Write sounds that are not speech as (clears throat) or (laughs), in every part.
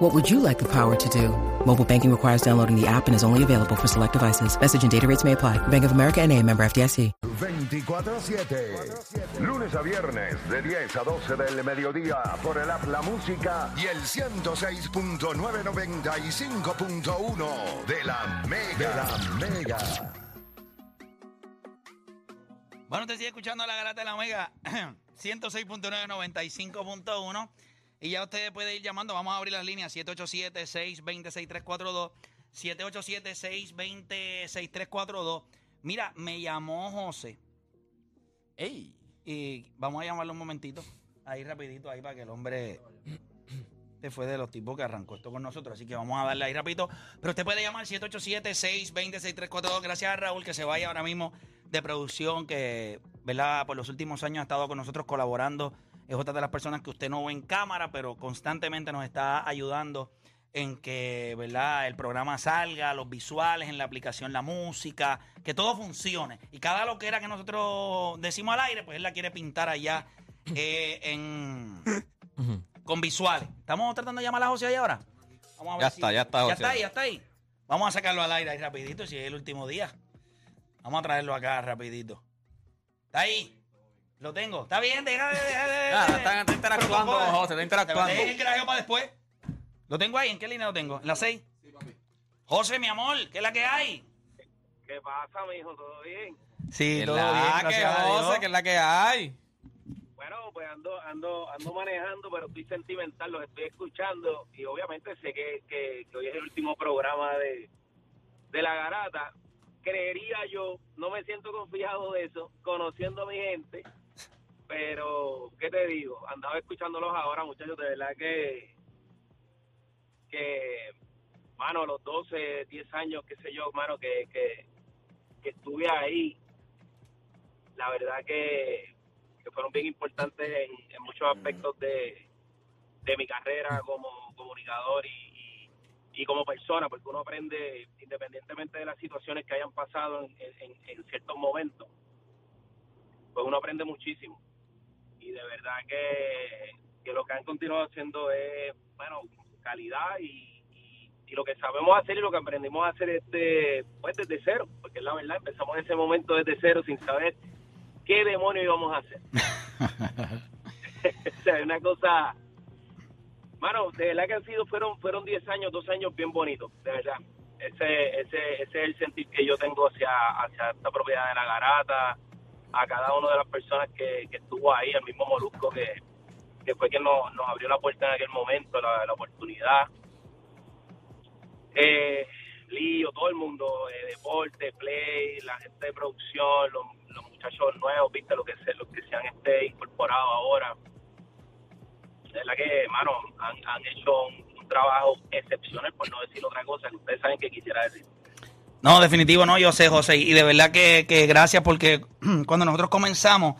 What would you like the power to do? Mobile banking requires downloading the app and is only available for select devices. Message and data rates may apply. Bank of America and a member FDIC. 24-7. Lunes a viernes de 10 a 12 del mediodía por el app La Música y el 106.995.1 de la Mega. De la Mega. Bueno, te sigue escuchando la garata de la Omega 106.995.1 (clears throat) y ya usted puede ir llamando. Vamos a abrir las líneas 787-620-6342. 787-620-6342. Mira, me llamó José. ¡Ey! Y vamos a llamarlo un momentito. Ahí rapidito, ahí para que el hombre... Este fue de los tipos que arrancó esto con nosotros, así que vamos a darle ahí rapidito. Pero usted puede llamar 787-620-6342. Gracias a Raúl que se vaya ahora mismo de producción, que, ¿verdad? Por los últimos años ha estado con nosotros colaborando. Es otra de las personas que usted no ve en cámara, pero constantemente nos está ayudando en que, ¿verdad? El programa salga, los visuales en la aplicación, la música, que todo funcione. Y cada lo que era que nosotros decimos al aire, pues él la quiere pintar allá eh, en con visuales. Estamos tratando de llamar a José ahí ahora. Vamos a ver Ya si- está, ya está, Ya José. está ahí, ya está ahí. Vamos a sacarlo al aire ahí rapidito, si es el último día. Vamos a traerlo acá rapidito. ¿Está ahí? Lo tengo. ¿Está bien? Deja de... Está- está interactuando, José, está interactuando. Dejen el grajeo para después. Lo tengo ahí. ¿En qué línea lo tengo? ¿En la 6? José, mi amor, ¿qué es la que hay? ¿Qué pasa, mijo? ¿Todo bien? Sí, Que todo la bien, que gracias a Dios. José, que es la que hay. Bueno, pues ando, ando, ando manejando, pero estoy sentimental, los estoy escuchando y obviamente sé que, que, que hoy es el último programa de, de La Garata. Creería yo, no me siento confiado de eso, conociendo a mi gente, pero, ¿qué te digo? Andaba escuchándolos ahora, muchachos, de verdad que, que, mano, los 12, 10 años, qué sé yo, mano, que, que, que estuve ahí, la verdad que, que fueron bien importantes en, en muchos aspectos de, de mi carrera como comunicador y, y, y como persona, porque uno aprende, independientemente de las situaciones que hayan pasado en, en- en ciertos momentos, pues uno aprende muchísimo. Y de verdad que, lo que han continuado haciendo es, bueno, calidad y, lo que sabemos hacer y lo que aprendimos a hacer este, desde cero, porque la verdad, empezamos ese momento desde cero sin saber qué demonios íbamos a hacer. (laughs) o sea, una cosa, mano, de verdad que han sido, fueron, fueron 10 años, dos años bien bonitos, de verdad. Ese, ese, ese es el sentir que yo tengo hacia, hacia esta propiedad de la garata, a cada una de las personas que, estuvo ahí, el mismo Molusco que, que fue quien nos, nos abrió la puerta en aquel momento, la, la oportunidad. Eh, Lío, todo el mundo, eh, deporte, play, la gente de producción, los, los muchachos nuevos, viste, lo que se, los que se han este, incorporado ahora. De verdad que, hermano, han, han hecho un, un trabajo excepcional, por no decir otra cosa, que ustedes saben que quisiera decir. No, definitivo no, yo sé, José. Y de verdad que, que gracias porque (clears throat) cuando nosotros comenzamos,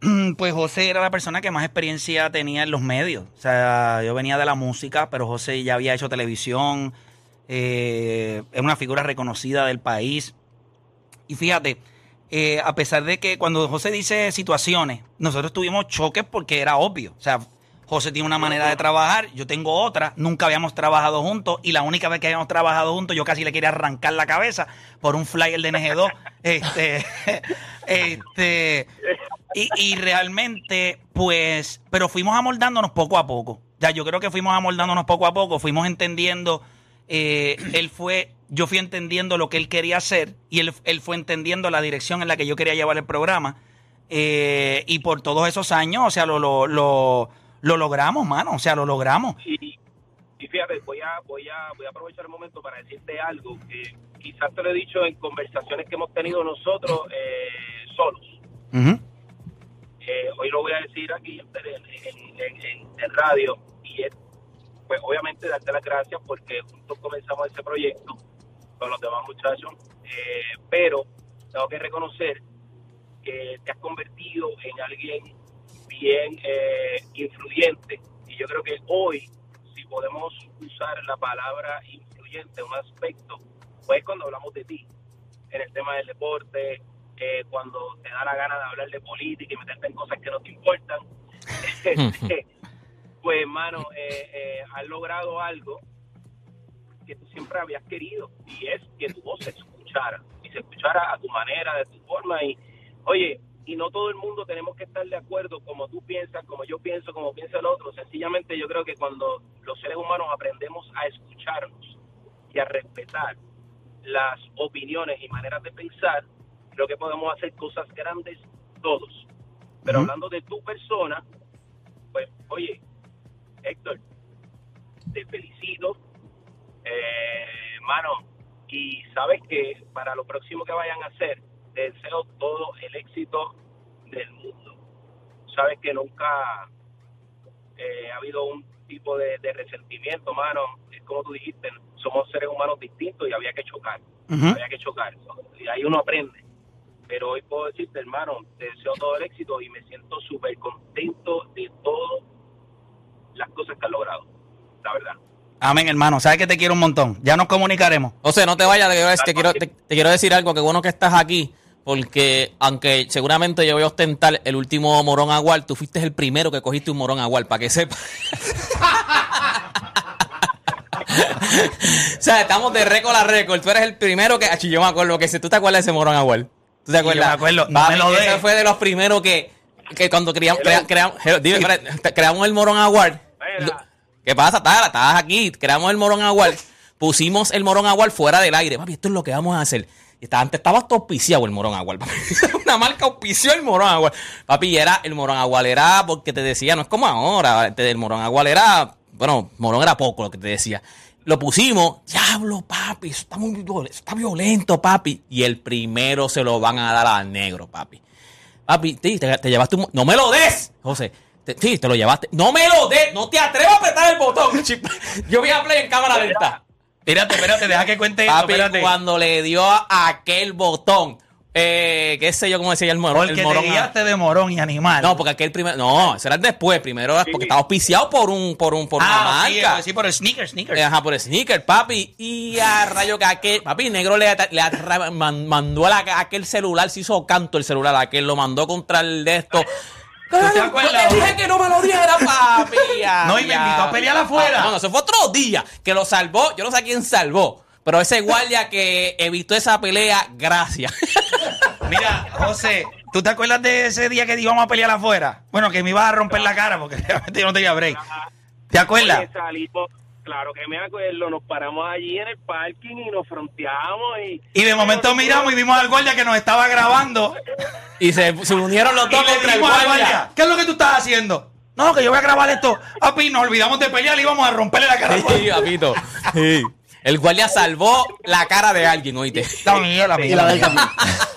(clears throat) pues José era la persona que más experiencia tenía en los medios. O sea, yo venía de la música, pero José ya había hecho televisión, eh, es una figura reconocida del país. Y fíjate, eh, a pesar de que cuando José dice situaciones, nosotros tuvimos choques porque era obvio. O sea, José tiene una manera de trabajar, yo tengo otra, nunca habíamos trabajado juntos y la única vez que habíamos trabajado juntos yo casi le quería arrancar la cabeza por un flyer de NG2. (laughs) este, (laughs) este, y, y realmente, pues, pero fuimos amoldándonos poco a poco. Ya, yo creo que fuimos amoldándonos poco a poco, fuimos entendiendo, eh, él fue, yo fui entendiendo lo que él quería hacer y él, él fue entendiendo la dirección en la que yo quería llevar el programa. eh, y por todos esos años, o sea, lo, lo, lo, lo logramos, mano, o sea, lo logramos. Y, y fíjate, voy a, voy, a, voy a aprovechar el momento para decirte algo que quizás te lo he dicho en conversaciones que hemos tenido nosotros eh, solos. Eh, hoy lo voy a decir aquí en, en- en- en- en radio y es, pues obviamente darte las gracias porque juntos comenzamos ese proyecto con los demás muchachos, eh, pero tengo que reconocer que te has convertido en alguien bien eh, influyente. Y yo creo que hoy, si podemos usar la palabra influyente en un aspecto, pues es cuando hablamos de ti, en el tema del deporte, eh, cuando te da la gana de hablar de política y meterte en cosas que no te importan. (laughs) Pues, hermano, eh, eh, has logrado algo que tú siempre habías querido y es que tu voz se escuchara y se escuchara a tu manera, de tu forma y oye, y no todo el mundo tenemos que estar de acuerdo como tú piensas, como yo pienso, como piensa el otro, sencillamente yo creo que cuando los seres humanos aprendemos a escucharnos y a respetar las opiniones y maneras de pensar, creo que podemos hacer cosas grandes todos. Pero hablando de tu persona, pues oye, Héctor, te felicito, eh, mano, y sabes que para lo próximo que vayan a hacer, te deseo todo el éxito del mundo. Sabes que nunca eh, ha habido un tipo de, de resentimiento, mano. Es como tú dijiste, somos seres humanos distintos y había que chocar, había que chocar. Y ahí uno aprende. Pero hoy puedo decirte, hermano, te deseo todo el éxito y me siento súper contento de todas las cosas que has logrado, la verdad. Amén, hermano. Sabes que te quiero un montón. Ya nos comunicaremos. O sea, no te vayas, te quiero, te quiero- te- te quiero decir algo, que bueno que estás aquí, porque aunque seguramente yo voy a ostentar el último morón agual, tú fuiste el primero que cogiste un morón agual, para que sepas. (laughs) o sea, estamos de récord a récord. Tú eres el primero que. Achi, yo me acuerdo que ese, ¿tú te acuerdas de ese morón agual? ¿Tú te Sí, yo acuerdas? me acuerdo. No Papi, me lo ese fue de los primeros que, que cuando creamos, crea- creamos, hello, dime, espérate, creamos el morón agual. Mira. ¿Qué pasa, Tara? Estabas aquí, creamos el morón agual, pusimos el morón agual fuera del aire. Papi, esto es lo que vamos a hacer. Y antes estaba hasta auspiciado el morón agual. (laughs) Una marca auspició el morón agual. Papi, era, el morón agual era porque te decía, no es como ahora. Del morón agual era, bueno, morón era poco lo que te decía. Lo pusimos, diablo, papi, está muy está violento, papi. Y el primero se lo van a dar al negro, papi. Papi, te, te llevaste un... No me lo des, José. Te- sí, te lo llevaste. No me lo des. No te atrevas a apretar el botón. (laughs) Yo voy a play en cámara lenta. Espérate, espérate, deja que cuente esto. Papi, Espérate. cuando le dio a aquel botón, eh, qué sé yo cómo decía el morón. Porque el te morón a- guiaste de morón y animal. No, porque aquel primero. No, eso era después. Primero porque estaba auspiciado por un, por un, por una ah, sí, marca. sí, por el sneaker, sneaker. Eh, Ajá, por el sneaker, papi. Y a rayo que aquel, papi, negro le, le atra- man- mandó a, la- a aquel celular, se hizo canto el celular, aquel lo mandó contra el de esto. Te Yo acuerdas? te dije que no me lo diera, (laughs) papi. No, y me invitó a pelear afuera. Ah, No, no, eso fue otro día que lo salvó. Yo no sé a quién salvó. Pero ese guardia que evitó esa pelea, gracias. (laughs) Mira, José, ¿tú te acuerdas de ese día que íbamos a pelear afuera? Bueno, que me ibas a romper la cara porque (laughs) realmente yo no tenía break. ¿Te acuerdas? Oye, salimos, claro que me acuerdo, nos paramos allí en el parking y nos fronteamos y... Y de momento miramos y vimos al guardia que nos estaba grabando. Y se, se unieron los dos contra el guardia. guardia, ¿qué es lo que tú estás haciendo? No, que yo voy a grabar esto. Papi, nos olvidamos de pelear y íbamos a romperle la cara. Sí, papito. Sí. El guardia salvó la cara de alguien, oíste. La mía, la mía.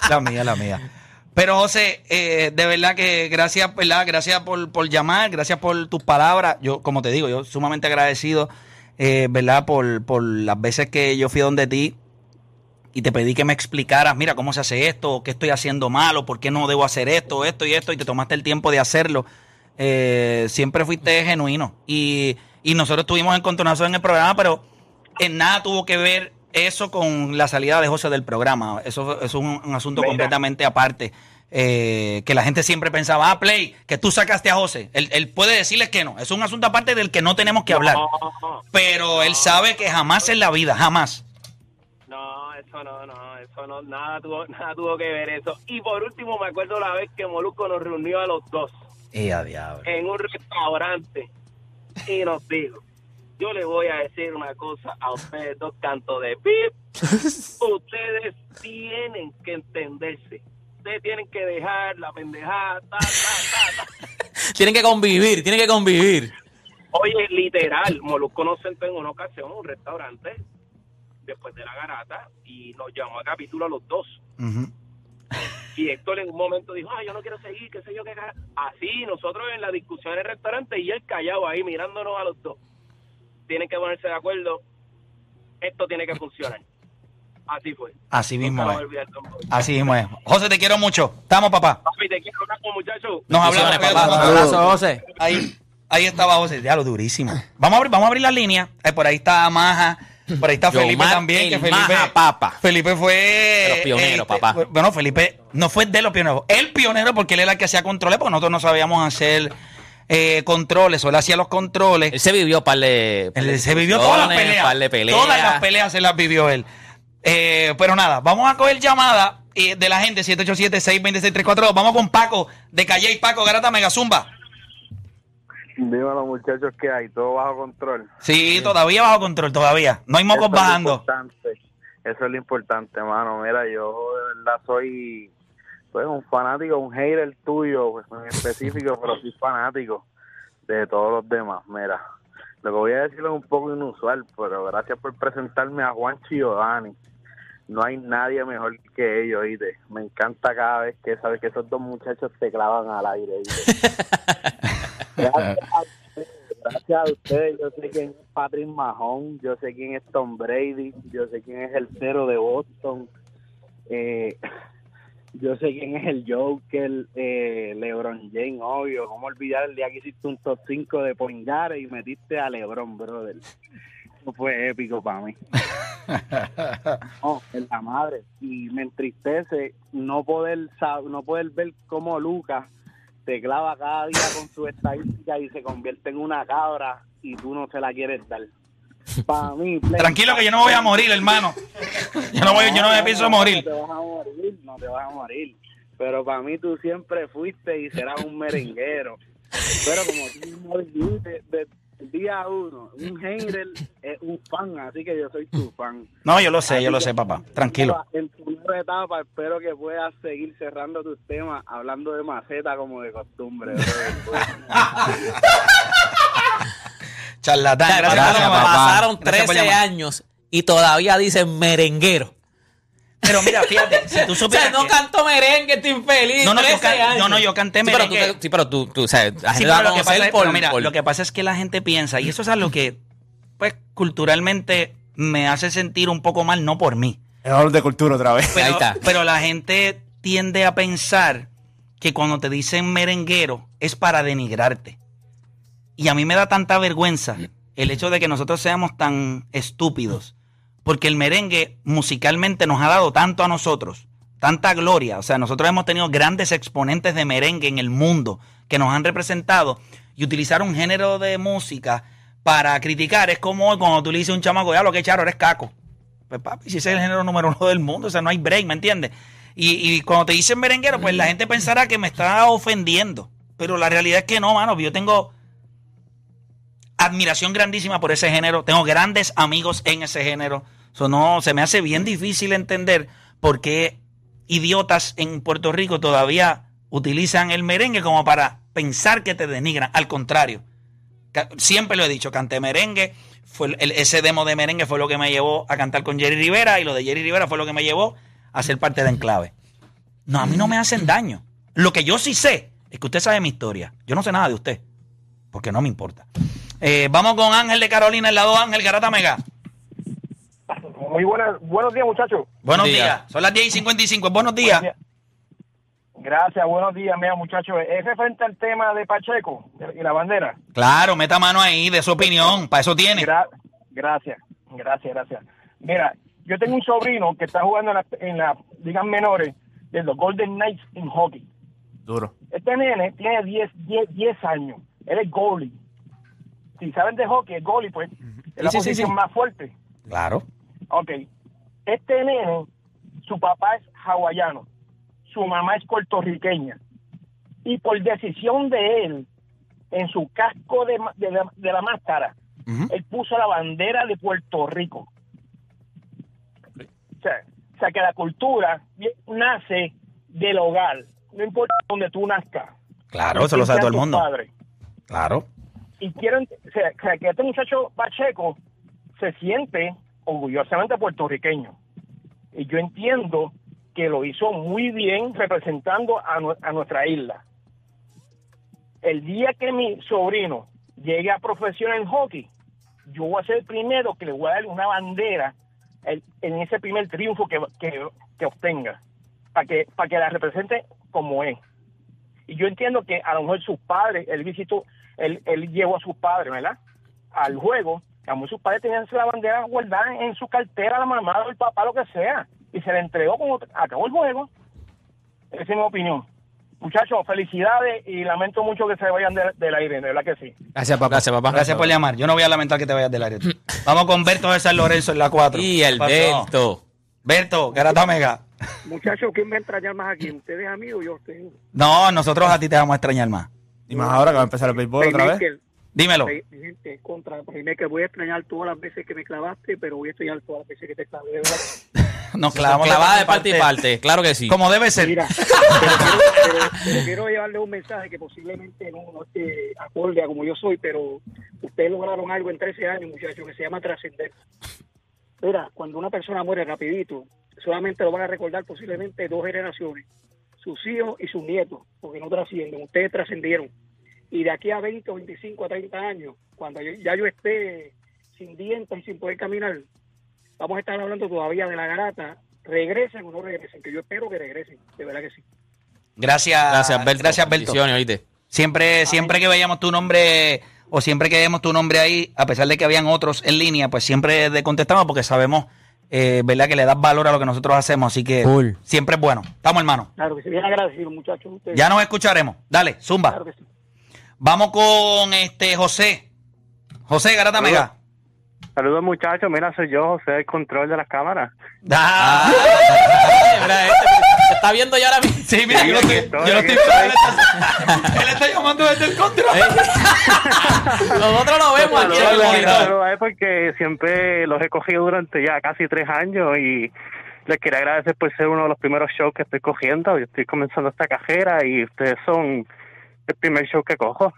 La mía, la mía. Pero José, eh, de verdad que gracias, ¿verdad? Gracias por, por llamar, gracias por tus palabras. Yo, como te digo, yo sumamente agradecido, eh, ¿verdad? Por, por las veces que yo fui donde ti y te pedí que me explicaras, mira, cómo se hace esto, qué estoy haciendo mal, o por qué no debo hacer esto, esto y esto, y te tomaste el tiempo de hacerlo. Eh, siempre fuiste genuino. Y, y nosotros tuvimos encontronazos en el programa, pero en nada tuvo que ver eso con la salida de José del programa. Eso, eso es un, un asunto Mira. completamente aparte. Eh, que la gente siempre pensaba, ah, Play, que tú sacaste a José. Él, él puede decirles que no. Es un asunto aparte del que no tenemos que hablar. No, Pero él sabe que jamás en la vida, jamás. no, eso no, no, eso no, nada tuvo, (laughs) nada tuvo que ver eso. Y por último me acuerdo la vez que Molusco nos reunió a los dos Y a diablo. en un restaurante y nos dijo, yo le voy a decir una cosa a ustedes dos cantos de pip, (laughs) ustedes tienen que entenderse, ustedes tienen que dejar la pendejada, ta, ta, ta, ta. (laughs) Tienen que convivir, tienen que convivir. Oye, literal, Molusco nos sentó en una ocasión en un restaurante después de la garata y nos llamó a capítulo a los dos. Y Héctor en un momento dijo, ah, yo no quiero seguir, qué sé yo, qué cara. Así, nosotros en la discusión en el restaurante y él callado ahí mirándonos a los dos. Tienen que ponerse de acuerdo, esto tiene que funcionar. Así fue. Así mismo es. olvidar. Así mismo es. José, te quiero mucho. Estamos, papá. Papi, te quiero muchachos. Nos hablamos, papá. papá. Un abrazo, José. Ahí, ahí estaba José, ya lo durísimo. Vamos a abrir, vamos a abrir las líneas. Eh, por ahí está Maja, por ahí está Felipe también. Que el Felipe, Maja Papa. Felipe fue. De los pioneros, papá. fue- Bueno, Felipe no fue de los pioneros. El pionero porque él era el que hacía controles, porque nosotros no sabíamos hacer eh, controles, o él hacía los controles. Él se vivió par de. Él se vivió todas las discusiones, peleas. par de peleas. Todas las peleas se las vivió él. Eh, pero nada, vamos a coger llamada eh, de la gente 787-626-342. Vamos con Paco de Calle y Paco Garata Megazumba. Dímelo, muchachos, que hay todo bajo control. Sí, todavía bajo control, todavía. No hay mocos Eso es bajando. importante. Eso es lo importante, mano. Mira, yo de verdad soy pues, un fanático, un hater tuyo pues, en específico, pero soy fanático de todos los demás. Mira, lo que voy a decir es un poco inusual, pero gracias por presentarme a Juan Giovanni. No hay nadie mejor que ellos, ¿oíste? Me encanta cada vez que sabes que esos dos muchachos te clavan al aire. Gracias a ustedes. Yo sé quién es Patrick Mahon, yo sé quién es Tom Brady, yo sé quién es el cero de Boston, eh, yo sé quién es el Joker, eh, LeBron James, obvio. ¿Cómo olvidar el día que hiciste un top 5 de Poingare y metiste a LeBron, brother? Eso fue épico para mí. (laughs) No, en la madre. Y me entristece no poder sab- no poder ver cómo Lucas te clava cada día con su estadística y se convierte en una cabra y tú no se la quieres dar. Para mí, (laughs) Tranquilo que yo no voy a morir, hermano. Yo no, voy, yo no me pienso morir. No te vas a morir, no te vas a morir. Pero para mí tú siempre fuiste y serás un merenguero. Pero como tú mismo dijiste, día uno, un hater es un fan, así que yo soy tu fan. No, yo lo sé, yo lo sé, papá. Tranquilo. En tu nueva etapa espero que puedas seguir cerrando tus temas hablando de maceta como de costumbre. (laughs) Charlatán, gracias, pasaron, papá. pasaron Gracias por 13 llamar. años y todavía dicen merenguero. Pero mira, fíjate, si tú (laughs) O sea, supieras no que- canto merengue, estoy infeliz. No, no, yo 13 can- años. no, no, yo canté Sí, pero tú, merengue. te- sí, pero tú, tú, o sea, la Sí, pero lo que, pasa es, por- mira, por- lo que pasa es que la gente piensa, y eso es algo que, pues, culturalmente me hace sentir un poco mal, no por mí. Es valor de cultura otra vez. Pero, Ahí está. pero la gente tiende a pensar que cuando te dicen merenguero es para denigrarte. Y a mí me da tanta vergüenza el hecho de que nosotros seamos tan estúpidos. Porque el merengue musicalmente nos ha dado tanto a nosotros, tanta gloria. O sea, nosotros hemos tenido grandes exponentes de merengue en el mundo que nos han representado. Y utilizar un género de música para criticar es como hoy cuando tú le dices a un chamaco, ya lo que charo, eres caco. Pues papi, si ese es el género número uno del mundo, o sea, no hay break, ¿me entiendes? Y, y cuando te dicen merenguero, pues la gente pensará que me está ofendiendo. Pero la realidad es que no, mano. Yo tengo admiración grandísima por ese género. Tengo grandes amigos en ese género. No, se me hace bien difícil entender por qué idiotas en Puerto Rico todavía utilizan el merengue como para pensar que te denigran. Al contrario, siempre lo he dicho, canté merengue. Fue el- ese demo de merengue fue lo que me llevó a cantar con Jerry Rivera y lo de Jerry Rivera fue lo que me llevó a ser parte de Enclave. No, a mí no me hacen daño. Lo que yo sí sé es que usted sabe mi historia. Yo no sé nada de usted, porque no me importa. Eh, vamos con Ángel de Carolina, el lado Ángel Garata Mega. Muy buenas, buenos días, muchachos. Buenos Buen día. días. Son las 10 y 55. Buenos días. Buenos días. Gracias, buenos días, mira, muchachos. Es referente al tema de Pacheco y la bandera. Claro, meta mano ahí de su opinión. Para eso tiene. Gra- gracias, gracias, gracias. Mira, yo tengo un sobrino que está jugando en la, en la ligas menores de los Golden Knights en hockey. Duro. Este nene tiene 10, 10, 10 años. Él es goalie. Si saben de hockey, el goalie, pues, es la Sí, sí, sí, posición sí. más fuerte. Claro. Ok. Este nene, su papá es hawaiano, su mamá es puertorriqueña. Y por decisión de él, en su casco de, de la, de la máscara, él puso la bandera de Puerto Rico. O sea, o sea, que la cultura nace del hogar, no importa donde tú nazcas. Claro, eso lo sabe todo el mundo. Padre. Claro. Y quieren, o sea, que este muchacho Pacheco se siente orgullosamente puertorriqueño. Y yo entiendo que lo hizo muy bien representando a, a nuestra isla. El día que mi sobrino llegue a profesión en hockey, yo voy a ser el primero que le voy a dar una bandera en ese primer triunfo que, que, que obtenga, para que, para que la represente como es. Y yo entiendo que a lo mejor sus padres, él visitó, él, él llevó a sus padres, ¿verdad? Al juego, mejor sus padres tenían la bandera guardada en su cartera, la mamá o el papá, lo que sea, y se le entregó como acabó el juego. Esa es mi opinión. Muchachos, felicidades y lamento mucho que se vayan de- del aire, de verdad que sí. Gracias, papá. Gracias, papá. Gracias por llamar. Yo no voy a lamentar que te vayas del área. (laughs) Vamos con Berto de San Lorenzo en la 4. Y Alberto. Berto, Garata Mega. Muchachos, ¿quién me va a extrañar más aquí? ¿Ustedes a mí o yo a ustedes? No, nosotros a ti te vamos a extrañar más. Y más ahora que va a empezar el béisbol otra vez. Dímelo. mi gente, contra Playmaker, voy a extrañar todas las veces que me clavaste, pero voy a extrañar todas las veces que te clavé. verdad. (laughs) Nos clavamos Clavada de parte y parte. Claro que sí. Como debe ser. Mira, (laughs) pero quiero, pero- pero quiero llevarle un mensaje que posiblemente no, no esté acorde a como yo soy, pero ustedes lograron algo en 13 años, muchachos, que se llama trascender. Mira, cuando una persona muere rapidito, solamente lo van a recordar posiblemente dos generaciones, sus hijos y sus nietos, porque no trascienden, ustedes trascendieron. Y de aquí a 20, 25, a 30 años, cuando yo- ya yo esté sin dientes y sin poder caminar, vamos a estar hablando todavía de la garata, regresen o no regresen, que yo espero que regresen, de verdad que sí. Gracias, Gracias, Berto. Gracias, Berto. Siempre, siempre que veíamos tu nombre o siempre que vemos tu nombre ahí, a pesar de que habían otros en línea, pues siempre te contestamos porque sabemos, eh, ¿verdad? Que le das valor a lo que nosotros hacemos, así que siempre es bueno. Estamos, hermano. Claro que sí, bien agradecido, muchachos. Ustedes. Ya nos escucharemos. Dale, zumba. Claro que sí. Vamos con este José. José Garata Mega. Saludos muchachos, mira, soy yo, José, el control de las cámaras. Ah, (laughs) Mira, este, ¿se está viendo ya ahora mismo? sí, mira, yo lo estoy, estoy, yo lo estoy estoy. Él está llamando desde el control. (laughs) Nosotros lo vemos aquí en el monitor. porque siempre los he cogido durante ya casi tres años y les quería agradecer por ser uno de los primeros shows que estoy cogiendo. Yo estoy comenzando esta cajera y ustedes son el primer show que cojo.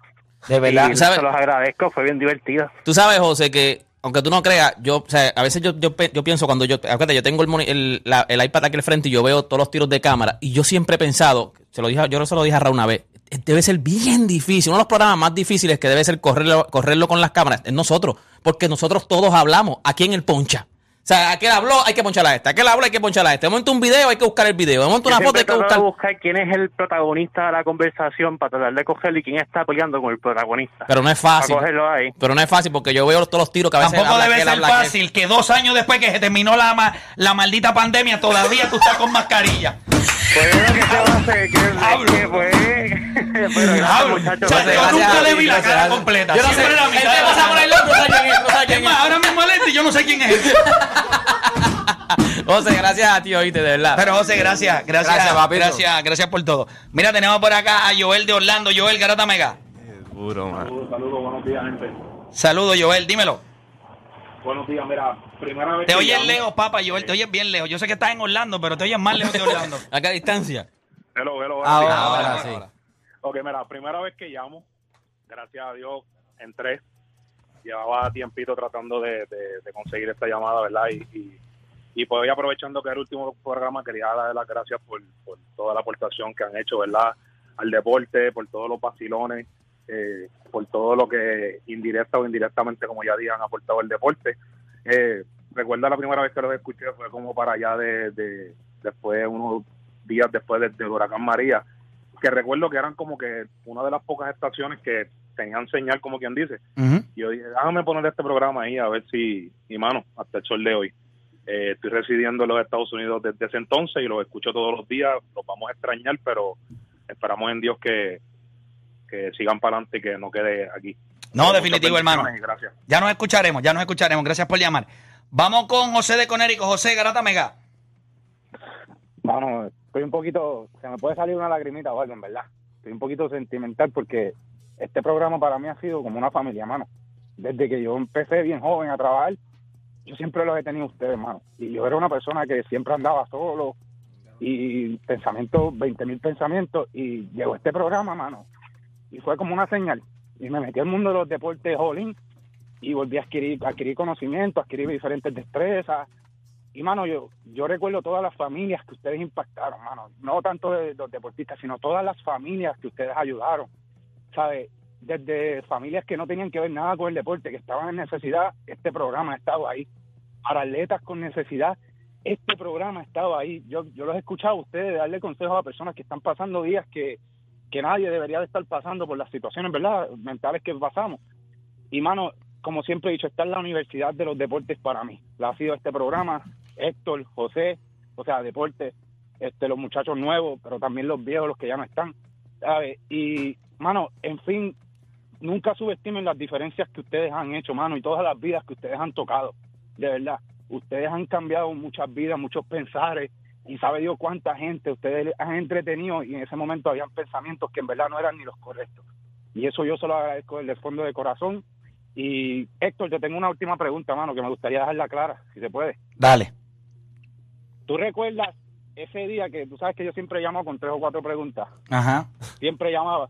De verdad. Y ¿sabes? se los agradezco, fue bien divertido. Tú sabes, José, que aunque tú no creas, yo, o sea, a veces yo, yo, pienso cuando yo, acuérdate, yo tengo el, el, el iPad aquí al frente y yo veo todos los tiros de cámara y yo siempre he pensado, se lo dije, yo se lo dije a Raúl una vez, debe ser bien difícil, uno de los programas más difíciles que debe ser correrlo, correrlo con las cámaras es nosotros, porque nosotros todos hablamos aquí en el poncha. O sea, aquel habló, hay que ponchar a este. Aquel habló, hay que ponchar a este. De momento un video, hay que buscar el video. De momento una foto, hay que buscar. buscar quién es el protagonista de la conversación para tratar de cogerlo y quién está peleando con el protagonista. Pero no es para fácil. cogerlo ahí. Pero no es fácil porque yo veo todos los tiros que a veces Tampoco habla debe aquel, ser habla aquel. fácil que dos años después que se terminó la, la maldita pandemia todavía tú estás con mascarilla. Pues lo que se va a hacer, que, Hablo. que pues... (laughs) Pero gracias, muchachos. Gracias. yo nunca le vi la cara completa. Yo no sé, Siempre la él mitad te de la pasa por el lado, no sabe quién es, no sabe Es quién más, es. ahora me molesta y yo no sé quién es. (laughs) José, gracias a ti, oíste, de verdad. Pero José, gracias, gracias, Gracias, papito. gracias, gracias por todo. Mira, tenemos por acá a Joel de Orlando. Joel, Garata Mega. Duro, man. Saludos, buenos días, gente. Saludos, Joel, dímelo. Buenos días, mira, primera vez Te que oyes llamo. lejos, papá, Joel, te oyes bien lejos. Yo sé que estás en Orlando, pero te oyes más lejos de Orlando. (laughs) ¿A qué distancia? Hello, hello, Ahora, días. ahora, ahora. sí. Ok, mira, primera vez que llamo, gracias a Dios, entré. Llevaba tiempito tratando de, de- de conseguir esta llamada, ¿verdad? Y, y, y pues hoy aprovechando que era el último programa, quería darle las gracias por, por toda la aportación que han hecho, ¿verdad? Al deporte, por todos los vacilones, eh, por todo lo que indirecta o indirectamente, como ya dije, han aportado el deporte. Eh, recuerdo la primera vez que los escuché, fue como para allá de, de después, unos días después del, del huracán María, que recuerdo que eran como que una de las pocas estaciones que tenían señal, como quien dice. Ujú. Y yo dije, déjame poner este programa ahí a ver si, y mano, hasta el sol de hoy. Eh, estoy residiendo en los Estados Unidos desde ese entonces y los escucho todos los días, los vamos a extrañar, pero esperamos en Dios que, que sigan para adelante y que no quede aquí. No, definitivo, hermano. Gracias. Ya nos escucharemos, ya nos escucharemos. Gracias por llamar. Vamos con José de Conérico. José, Garata Mega. Mano, estoy un poquito, se me puede salir una lagrimita o algo, en verdad. Estoy un poquito sentimental porque este programa para mí ha sido como una familia, mano. Desde que yo empecé bien joven a trabajar, yo siempre los he tenido a ustedes, mano. Y yo era una persona que siempre andaba solo y pensamientos, 20 mil pensamientos, y llegó este programa, mano. Y fue como una señal. Y me metí al mundo de los deportes jolín y volví a adquirir, adquirir conocimiento, adquirir diferentes destrezas, y mano, yo, yo recuerdo todas las familias que ustedes impactaron, mano. No tanto de los deportistas, sino todas las familias que ustedes ayudaron. ¿Sabes? Desde familias que no tenían que ver nada con el deporte, que estaban en necesidad, este programa ha estado ahí. para atletas con necesidad. Este programa estaba ahí. Yo, yo los he escuchado a ustedes darle consejos a personas que están pasando días que, que nadie debería de estar pasando por las situaciones, ¿verdad? Mentales que pasamos. Y, mano, como siempre he dicho, está en la Universidad de los Deportes para mí. La ha sido este programa, Héctor, José, o sea, deporte, este, los muchachos nuevos, pero también los viejos, los que ya no están. Y, mano, en fin, nunca subestimen las diferencias que ustedes han hecho, mano, y todas las vidas que ustedes han tocado, de verdad. Ustedes han cambiado muchas vidas, muchos pensares, y sabe Dios cuánta gente ustedes han entretenido y en ese momento habían pensamientos que en verdad no eran ni los correctos. Y eso yo se lo agradezco desde el fondo de corazón. Y Héctor, te tengo una última pregunta, mano, que me gustaría dejarla clara, si se puede. Dale. ¿Tú recuerdas ese día que tú sabes que yo siempre llamo con tres o cuatro preguntas? Ajá. Siempre llamaba.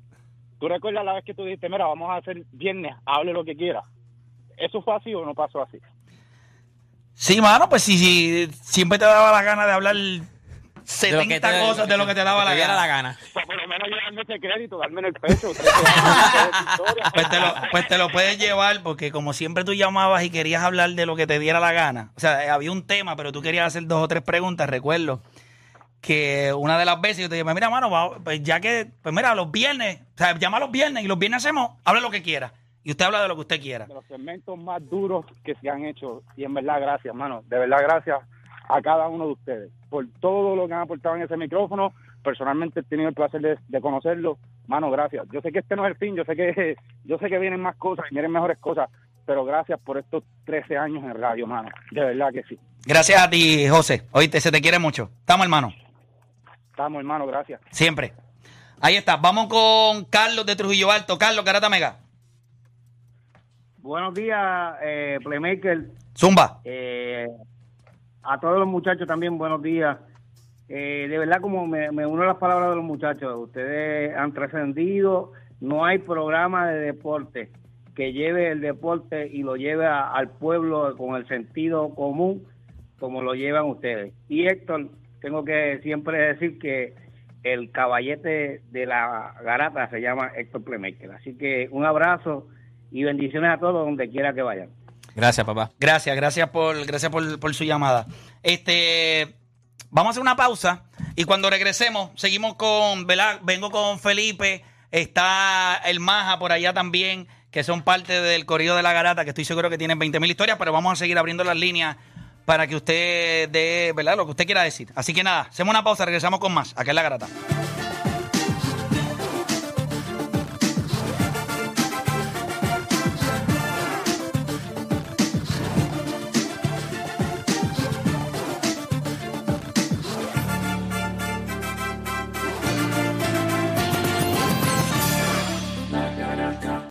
¿Tú recuerdas la vez que tú dijiste, mira, vamos a hacer viernes, hable lo que quiera? ¿Eso fue así o no pasó así? Sí, mano, pues si, si siempre te daba la gana de hablar 70 te- cosas de lo que te daba que la diera gana. la gana. Pues por lo menos llevarme ese crédito, darme en el pecho. Pues te, lo, pues te lo puedes llevar porque como siempre tú llamabas y querías hablar de lo que te diera la gana. O sea, eh, había un tema, pero tú querías hacer dos o tres preguntas. Recuerdo que una de las veces yo te dije, mira, mano, va- pues ya que, pues mira, los viernes, o sea, llama los viernes y los viernes hacemos, hable lo que quiera. Y usted habla de lo que usted quiera. de los segmentos más duros que se han hecho. Y en verdad, gracias, mano. De verdad, gracias a cada uno de ustedes por todo lo que han aportado en ese micrófono. Personalmente he tenido el placer de, de conocerlo. Mano, gracias. Yo sé que este no es el fin, yo sé que (laughs) yo sé que vienen más cosas y vienen mejores cosas, pero gracias por estos 13 años en radio, mano. De verdad que sí. Gracias a ti, José. Oíste, se te quiere mucho. Estamos, hermano. Estamos, hermano, gracias. Siempre. Ahí está. Vamos con Carlos de Trujillo Alto. Carlos, Carata Mega. Buenos días, eh, Playmaker. Zumba. Eh, a todos los muchachos también, buenos días. Eh, de verdad, como me, me uno a las palabras de los muchachos, ustedes han trascendido. No hay programa de deporte que lleve el deporte y lo lleve a- al pueblo con el sentido común como lo llevan ustedes. Y Héctor, tengo que siempre decir que el caballete de la garata se llama Héctor Playmaker. Así que un abrazo y bendiciones a todos donde quiera que vayan. Gracias, papá. Gracias, gracias por, gracias por, su llamada. Este, vamos a hacer una pausa y cuando regresemos seguimos con, ¿verdad? Vengo con Felipe, está el Maja por allá también, que son parte del corrido de la garata, que estoy seguro que tienen 20 mil historias, pero vamos a seguir abriendo las líneas para que usted dé, ¿verdad? Lo que usted quiera decir. Así que nada, hacemos una pausa, regresamos con más. Acá en la garata.